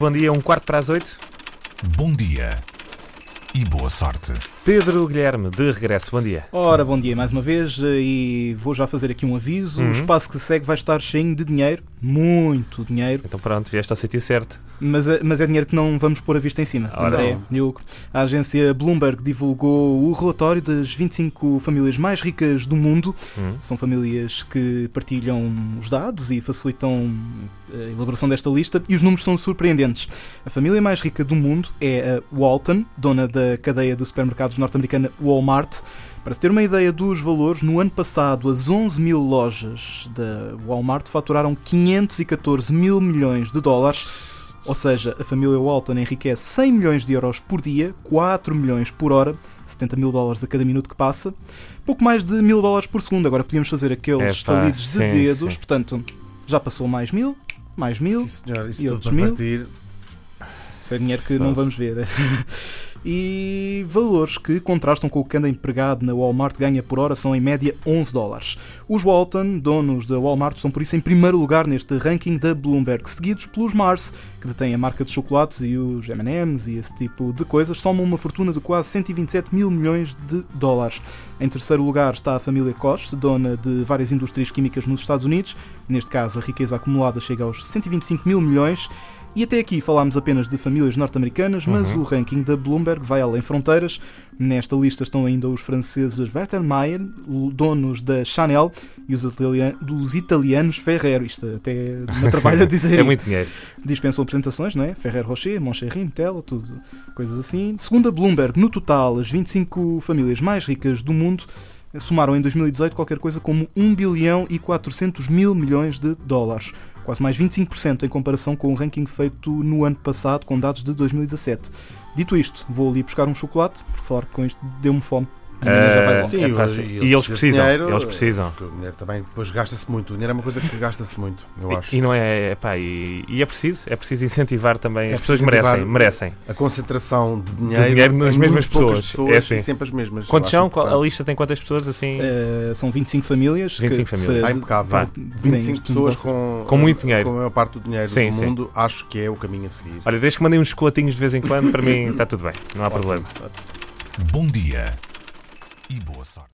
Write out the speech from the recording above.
Bom dia, um quarto para as oito. Bom dia e boa sorte. Pedro Guilherme, de regresso, bom dia. Ora, bom dia mais uma vez eh, e vou já fazer aqui um aviso. Uhum. O espaço que segue vai estar cheio de dinheiro, muito dinheiro, Então pronto, vieste ao sítio certo. mas é, mas é dinheiro que não vamos pôr a vista em cima. Ora, André. Diogo. A agência Bloomberg divulgou o relatório das 25 famílias mais ricas do mundo. Hum. São famílias que partilham os dados e facilitam eh, a elaboração desta lista e os números são surpreendentes. A família mais rica do mundo é a Walton, dona da cadeia de supermercados norte-americana Walmart. Para se ter uma ideia dos valores, no ano passado as 11 mil lojas da Walmart faturaram 514 mil milhões de dólares. Ou seja, a família Walton enriquece 100 milhões de euros por dia, 4 milhões por hora, 70 mil dólares a cada minuto que passa, pouco mais de mil dólares por segundo. Agora podíamos fazer aqueles estalidos de sim, dedos, sim. portanto, já passou mais mil, mais mil, Sim, senhor, isso E tudo outros mil? partir. isso é dinheiro que não vamos ver. E valores que contrastam com o que cada empregado na Walmart ganha por hora são em média 11 dólares. Os Walton, donos da Walmart, estão por isso em primeiro lugar neste ranking da Bloomberg, seguidos pelos Mars, que detêm a marca de chocolates e os M&M's e esse tipo de coisas, somam uma fortuna de quase 127 mil milhões de dólares. Em terceiro lugar está a família Koch, dona de várias indústrias químicas nos Estados Unidos. Neste caso, a riqueza acumulada chega aos 125 mil milhões. E até aqui falámos apenas de famílias norte-americanas, mas Uhum. o ranking da Bloomberg vai além fronteiras. Nesta lista estão ainda os franceses Werther Mayer, donos da Chanel, e os, italian- italianos Ferrero. Isto até me trabalha a dizer É muito dinheiro. Dispensam apresentações, não é? Ferrero Rocher, Moncherry, Nutella, tudo, coisas assim. Segundo a Bloomberg, no total, as 25 famílias mais ricas do mundo somaram em 2018 qualquer coisa como 1 bilhão e 400 mil milhões de dólares. Quase mais 25% em comparação com o ranking feito no ano passado, com dados de 2017. Dito isto, vou ali buscar um chocolate, porque falar com isto deu-me fome. Amanhã já vai Eh. Sim, É pá, e E ele eles precisa de precisam, dinheiro, eles eh, precisam. Porque o dinheiro também depois gasta-se muito. O dinheiro é uma coisa que gasta-se muito, eu acho. E, e não é, pá, e, e é preciso, é preciso incentivar também. É as pessoas merecem, merecem. A concentração de dinheiro, dinheiro nas mesmas poucas pessoas. É assim. sempre as mesmas. Quantos são? Qual- A lista tem quantas pessoas assim? Eh, são 25 famílias. que 25 famílias. Ah, se- impecável. Vá. têm 25 este pessoas com, Com muito dinheiro. Com a maior parte do dinheiro Sim, do sim. mundo, acho que é o caminho a seguir. Olha, desde que mandem uns chocolatinhos de vez em quando, para mim está tudo bem, não há problema. Bom dia e boa sorte.